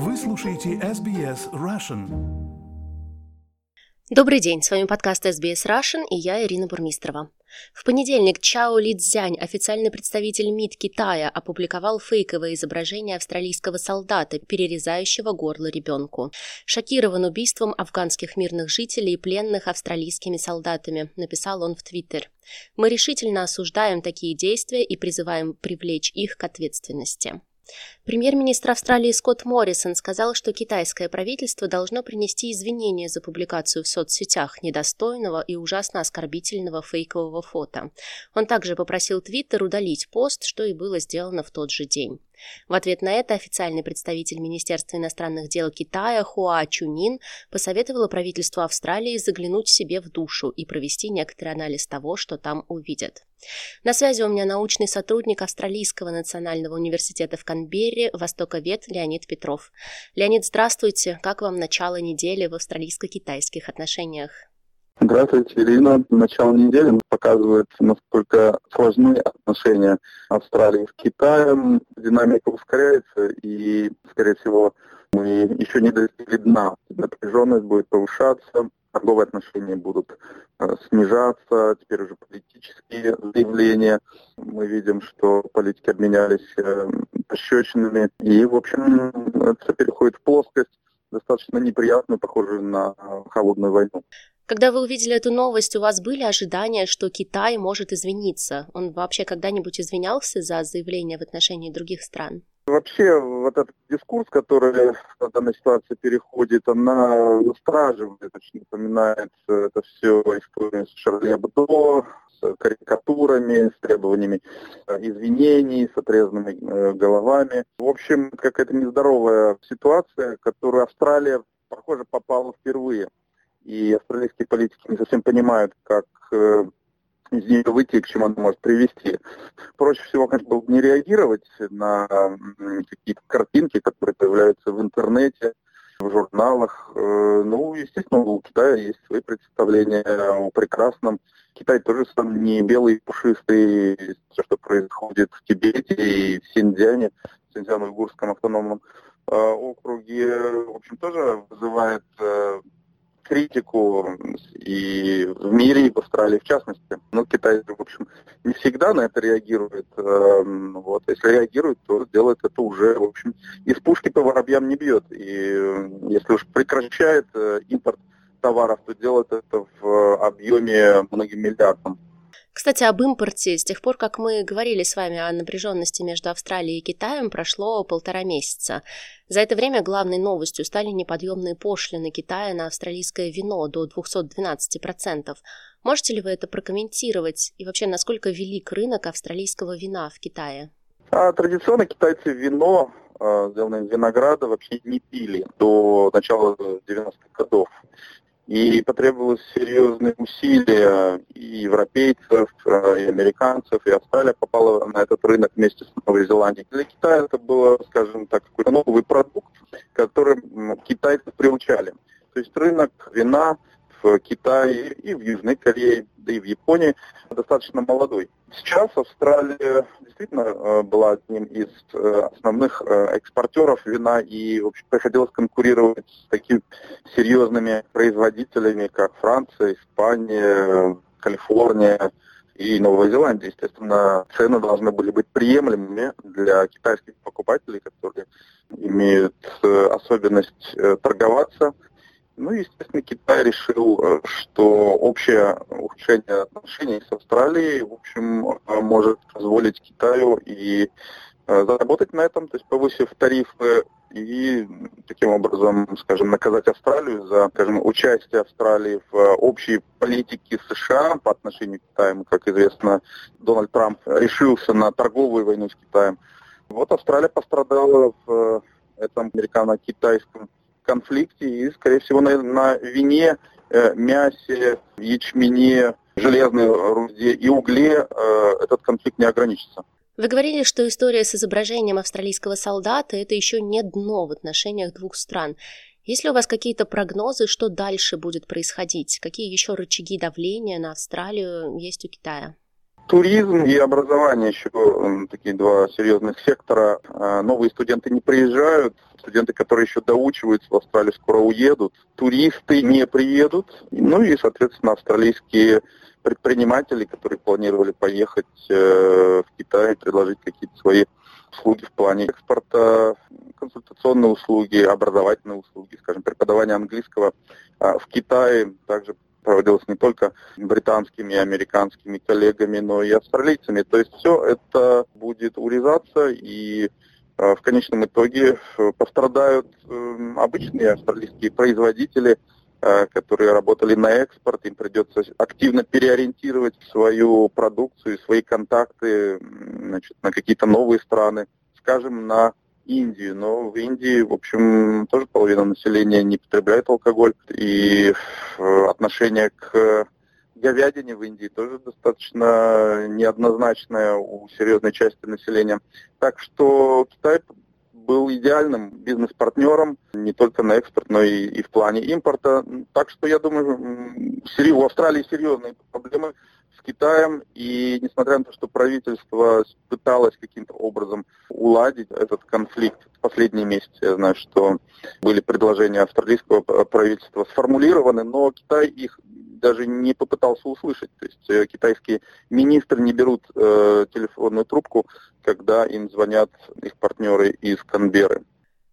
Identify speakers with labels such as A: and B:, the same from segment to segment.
A: Вы слушаете SBS Russian.
B: Добрый день, с вами подкаст SBS Russian и я Ирина Бурмистрова. В понедельник Чао Ли Цзянь, официальный представитель МИД Китая, опубликовал фейковое изображение австралийского солдата, перерезающего горло ребенку. Шокирован убийством афганских мирных жителей и пленных австралийскими солдатами, написал он в Твиттер. Мы решительно осуждаем такие действия и призываем привлечь их к ответственности. Премьер-министр Австралии Скотт Моррисон сказал, что китайское правительство должно принести извинения за публикацию в соцсетях недостойного и ужасно оскорбительного фейкового фото. Он также попросил Твиттер удалить пост, что и было сделано в тот же день. В ответ на это официальный представитель Министерства иностранных дел Китая Хуа Чунин посоветовала правительству Австралии заглянуть себе в душу и провести некоторый анализ того, что там увидят. На связи у меня научный сотрудник Австралийского национального университета в Канберре, востоковед Леонид Петров. Леонид, здравствуйте. Как вам начало недели в австралийско-китайских отношениях?
C: Здравствуйте, Ирина. Начало недели показывает, насколько сложны отношения Австралии с Китаем. Динамика ускоряется, и, скорее всего, мы еще не достигли дна. Напряженность будет повышаться, торговые отношения будут э, снижаться, теперь уже политические заявления. Мы видим, что политики обменялись э, пощечинами, и, в общем, это переходит в плоскость достаточно неприятную, похожую на холодную войну.
B: Когда вы увидели эту новость, у вас были ожидания, что Китай может извиниться? Он вообще когда-нибудь извинялся за заявления в отношении других стран?
C: Вообще, вот этот дискурс, который в данной ситуации переходит, она устраживает, очень напоминает это все историю с Шарли Абдо, с карикатурами, с требованиями э, извинений, с отрезанными э, головами. В общем, какая-то нездоровая ситуация, которую Австралия, похоже, попала впервые и австралийские политики не совсем понимают, как э, из нее выйти к чему она может привести. Проще всего, конечно, было не реагировать на какие-то картинки, которые появляются в интернете, в журналах. Э, ну, естественно, у Китая есть свои представления о прекрасном. Китай тоже сам не белый, пушистый, все, что происходит в Тибете и в Синьцзяне, в Синьцзяно-Уйгурском автономном э, округе, в общем, тоже вызывает критику и в мире, и в Австралии в частности. Но Китай, в общем, не всегда на это реагирует. Эм, вот. Если реагирует, то делает это уже, в общем, из пушки по воробьям не бьет. И э, если уж прекращает э, импорт товаров, то делает это в объеме многим миллиардам.
B: Кстати, об импорте. С тех пор, как мы говорили с вами о напряженности между Австралией и Китаем, прошло полтора месяца. За это время главной новостью стали неподъемные пошлины Китая на австралийское вино до 212%. Можете ли вы это прокомментировать? И вообще, насколько велик рынок австралийского вина в Китае?
C: А, традиционно китайцы вино, а, сделанное из винограда, вообще не пили до начала 90-х годов. И потребовалось серьезные усилия и европейцев, э, и американцев, и Австралия попала на этот рынок вместе с Новой Зеландией. Для Китая это было, скажем так, какой-то новый продукт, который китайцы приучали. То есть рынок вина в Китае и в Южной Корее, да и в Японии достаточно молодой. Сейчас Австралия действительно э, была одним из э, основных э, экспортеров вина и, в общем, приходилось конкурировать с такими серьезными производителями, как Франция, Испания, Калифорния и Новая Зеландия. Естественно, цены должны были быть приемлемыми для китайских покупателей, которые имеют особенность торговаться – ну, естественно, Китай решил, э, что общее ухудшение отношений с Австралией, в общем, э, может позволить Китаю и э, заработать на этом, то есть повысив тарифы и таким образом, скажем, наказать Австралию за, скажем, участие Австралии в общей политике США по отношению к Китаю. Как известно, Дональд Трамп решился на торговую войну с Китаем. Вот Австралия пострадала в этом американо-китайском конфликте и, скорее всего, на, на вине, э, мясе, ячмене, железной руде и угле э, этот конфликт не ограничится.
B: Вы говорили, что история с изображением австралийского солдата – это еще не дно в отношениях двух стран. Есть ли у вас какие-то прогнозы, что дальше будет происходить? Какие еще рычаги давления на Австралию есть у Китая?
C: Туризм и образование еще такие два серьезных сектора. А, новые студенты не приезжают, студенты, которые еще доучиваются в Австралию, скоро уедут. Туристы не приедут. Ну и, соответственно, австралийские предприниматели, которые планировали поехать э, в Китай, предложить какие-то свои услуги в плане экспорта, консультационные услуги, образовательные услуги, скажем, преподавание английского а, в Китае также проводилось не только британскими и американскими коллегами, но и австралийцами. То есть все это будет урезаться и а, в конечном итоге э, пострадают эм, обычные австралийские производители, э, которые работали на экспорт, им придется активно переориентировать свою продукцию, свои контакты значит, на какие-то новые страны, скажем, на Индию. Но в Индии, в общем, тоже половина населения не потребляет алкоголь. И э, отношение к говядине в Индии тоже достаточно неоднозначное у серьезной части населения. Так что Китай был идеальным бизнес-партнером не только на экспорт, но и, и в плане импорта. Так что я думаю, у Австралии серьезные проблемы с Китаем, и несмотря на то, что правительство пыталось каким-то образом уладить этот конфликт в последние месяцы, я знаю, что были предложения австралийского правительства сформулированы, но Китай их даже не попытался услышать. То есть э, китайские министры не берут э, телефонную трубку, когда им звонят их партнеры из Канберы.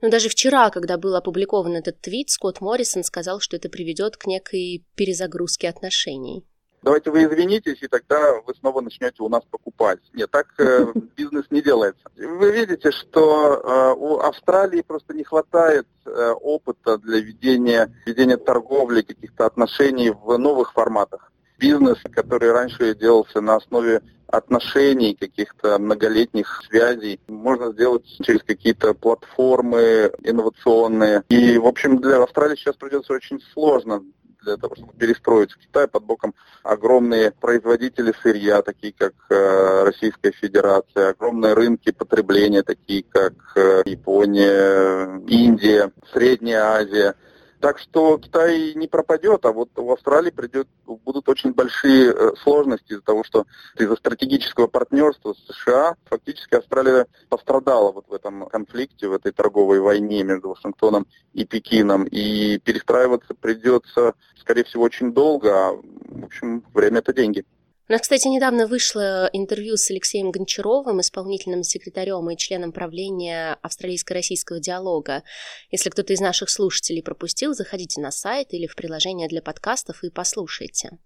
B: Но даже вчера, когда был опубликован этот твит, Скотт Моррисон сказал, что это приведет к некой перезагрузке отношений.
C: Давайте вы извинитесь, и тогда вы снова начнете у нас покупать. Нет, так э, бизнес не делается. Вы видите, что э, у Австралии просто не хватает э, опыта для ведения, ведения торговли, каких-то отношений в новых форматах. Бизнес, который раньше делался на основе отношений, каких-то многолетних связей, можно сделать через какие-то платформы инновационные. И, в общем, для Австралии сейчас придется очень сложно для того, чтобы перестроить в Китай под боком. Огромные производители сырья, такие как э, Российская Федерация, огромные рынки потребления, такие как э, Япония, Индия, Средняя Азия – так что Китай не пропадет, а вот в Австралии придет, будут очень большие э, сложности из-за того, что из-за стратегического партнерства с США фактически Австралия пострадала вот в этом конфликте, в этой торговой войне между Вашингтоном и Пекином. И перестраиваться придется, скорее всего, очень долго. А, в общем, время это деньги.
B: У нас, кстати, недавно вышло интервью с Алексеем Гончаровым, исполнительным секретарем и членом правления австралийско-российского диалога. Если кто-то из наших слушателей пропустил, заходите на сайт или в приложение для подкастов и послушайте.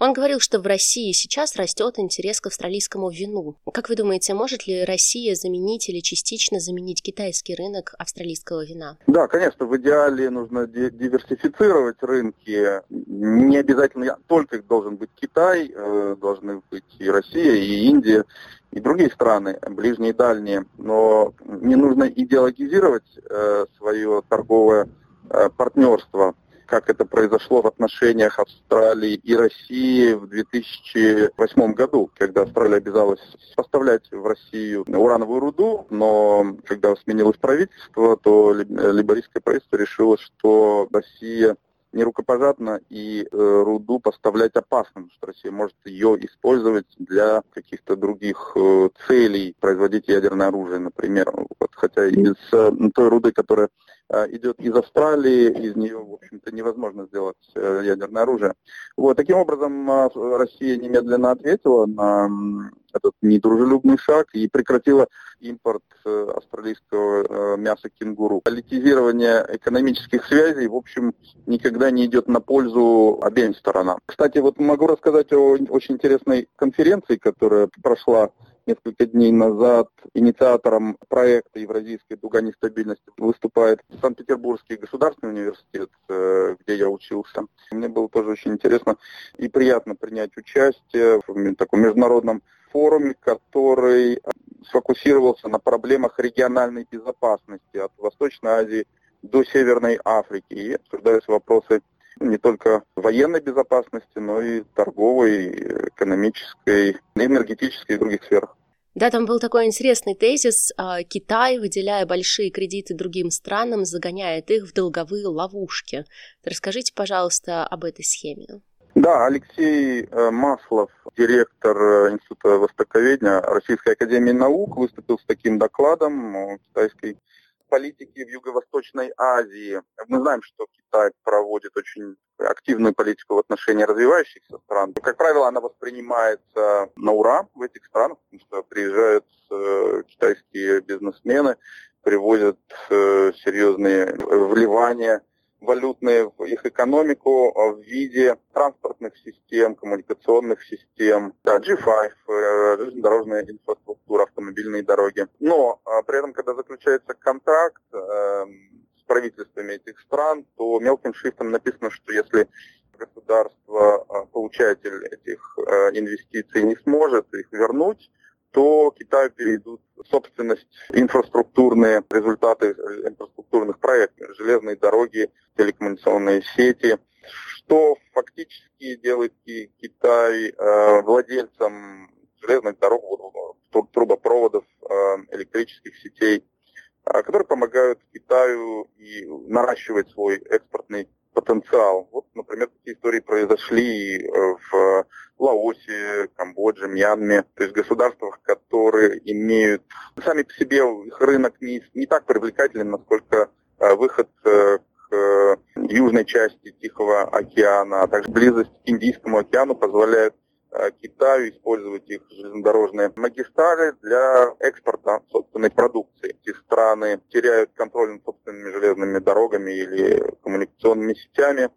B: Он говорил, что в России сейчас растет интерес к австралийскому вину. Как вы думаете, может ли Россия заменить или частично заменить китайский рынок австралийского вина?
C: Да, конечно, в идеале нужно диверсифицировать рынки. Не обязательно только должен быть Китай, э, должны быть и Россия, и Индия, и другие страны, ближние и дальние. Но не нужно идеологизировать э, свое торговое э, партнерство, как это произошло в отношениях Австралии и России в 2008 году, когда Австралия обязалась поставлять в Россию урановую руду, но когда сменилось правительство, то либористское правительство решило, что Россия нерукопожатно и э, руду поставлять опасно, потому что Россия может ее использовать для каких-то других э, целей, производить ядерное оружие, например. Вот, хотя из э, той руды, которая э, идет из Австралии, из нее, в общем-то, невозможно сделать э, ядерное оружие. Вот, таким образом, э, Россия немедленно ответила на этот недружелюбный шаг и прекратила импорт э, австралийского э, мяса кенгуру. Политизирование экономических связей, в общем, никогда не идет на пользу обеим сторонам. Кстати, вот могу рассказать о очень интересной конференции, которая прошла несколько дней назад инициатором проекта Евразийской дуга нестабильности выступает Санкт-Петербургский государственный университет, э, где я учился. Мне было тоже очень интересно и приятно принять участие в таком международном форуме, который сфокусировался на проблемах региональной безопасности от Восточной Азии до Северной Африки. И обсуждались вопросы не только военной безопасности, но и торговой, экономической, энергетической и других сферах.
B: Да, там был такой интересный тезис. А, Китай, выделяя большие кредиты другим странам, загоняет их в долговые ловушки. Расскажите, пожалуйста, об этой схеме.
C: Да, Алексей э, Маслов, директор э, Института Востоковедения Российской Академии Наук, выступил с таким докладом о китайской политике в Юго-Восточной Азии. Мы знаем, что Китай проводит очень активную политику в отношении развивающихся стран. Как правило, она воспринимается на ура в этих странах, потому что приезжают э, китайские бизнесмены, привозят э, серьезные вливания валютные в их экономику в виде транспортных систем, коммуникационных систем, да, G5, э, железнодорожная инфраструктура, автомобильные дороги. Но а, при этом, когда заключается контракт э, с правительствами этих стран, то мелким шрифтом написано, что если государство, а, получатель этих э, инвестиций не сможет их вернуть, то Китаю перейдут собственность, инфраструктурные результаты инфраструктурных проектов, железные дороги, телекоммуникационные сети, что фактически делает Китай э, владельцем железных дорог, трубопроводов, э, электрических сетей, э, которые помогают Китаю и наращивать свой экспортный потенциал. Вот, например, такие истории произошли в Лаосе, Камбодже, Мьянме, то есть государствах, которые имеют сами по себе их рынок не, не так привлекателен, насколько выход к южной части Тихого океана, а также близость к Индийскому океану позволяет э, Китаю использовать их железнодорожные магистрали для экспорта собственной продукции. Эти страны теряют контроль над собственными железными дорогами или коммуникационными сетями,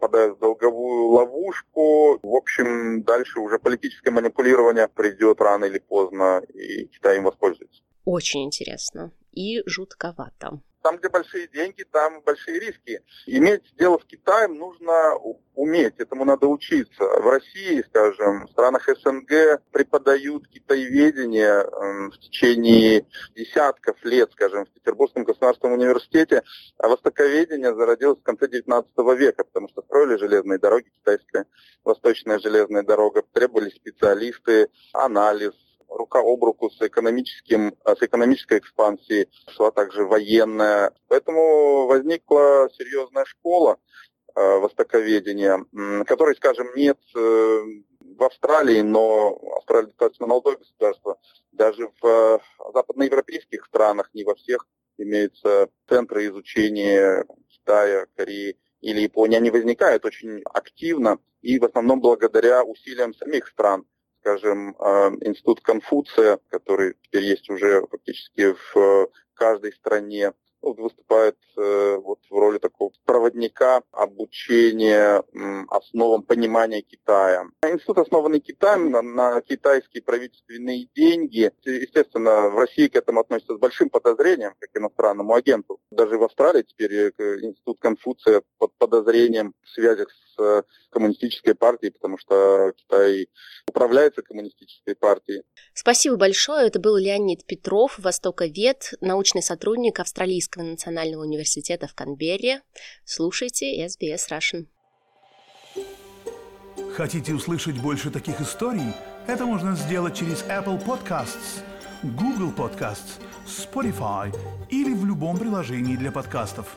C: попадают в долговую ловушку. В общем, дальше уже политическое манипулирование придет рано или поздно, и Китай им воспользуется.
B: Очень интересно и жутковато.
C: Там, где большие деньги, там большие риски. Иметь дело с Китаем нужно уметь, этому надо учиться. В России, скажем, в странах СНГ преподают китаеведение эм, в течение десятков лет, скажем, в Петербургском государственном университете, а востоковедение зародилось в конце XIX века, потому что строили железные дороги, китайская восточная железная дорога, требовались специалисты, анализ, рука об руку с экономическим, э, с экономической экспансией, шла также военная. Поэтому возникла серьезная школа э, востоковедения, которой, скажем, нет э, в Австралии, но Австралия достаточно молодое государство. Даже в западноевропейских странах, не во всех, имеются центры изучения Китая, Кореи или Японии. Они возникают очень активно и в основном благодаря усилиям самих стран скажем, э, институт Конфуция, который теперь есть уже фактически в каждой стране, выступает э, вот в роли такого проводника обучения основам понимания Китая. Институт, основанный Китаем на, на китайские правительственные деньги. Естественно, в России к этому относятся с большим подозрением, как иностранному агенту. Даже в Австралии теперь э, институт Конфуция под подозрением в связях с э, коммунистической партией, потому что Китай управляется коммунистической партией.
B: Спасибо большое. Это был Леонид Петров, востоковед, научный сотрудник Австралийского национального университета в Канберре. Слушайте SBS Russian.
A: Хотите услышать больше таких историй? Это можно сделать через Apple Podcasts, Google Podcasts, Spotify или в любом приложении для подкастов.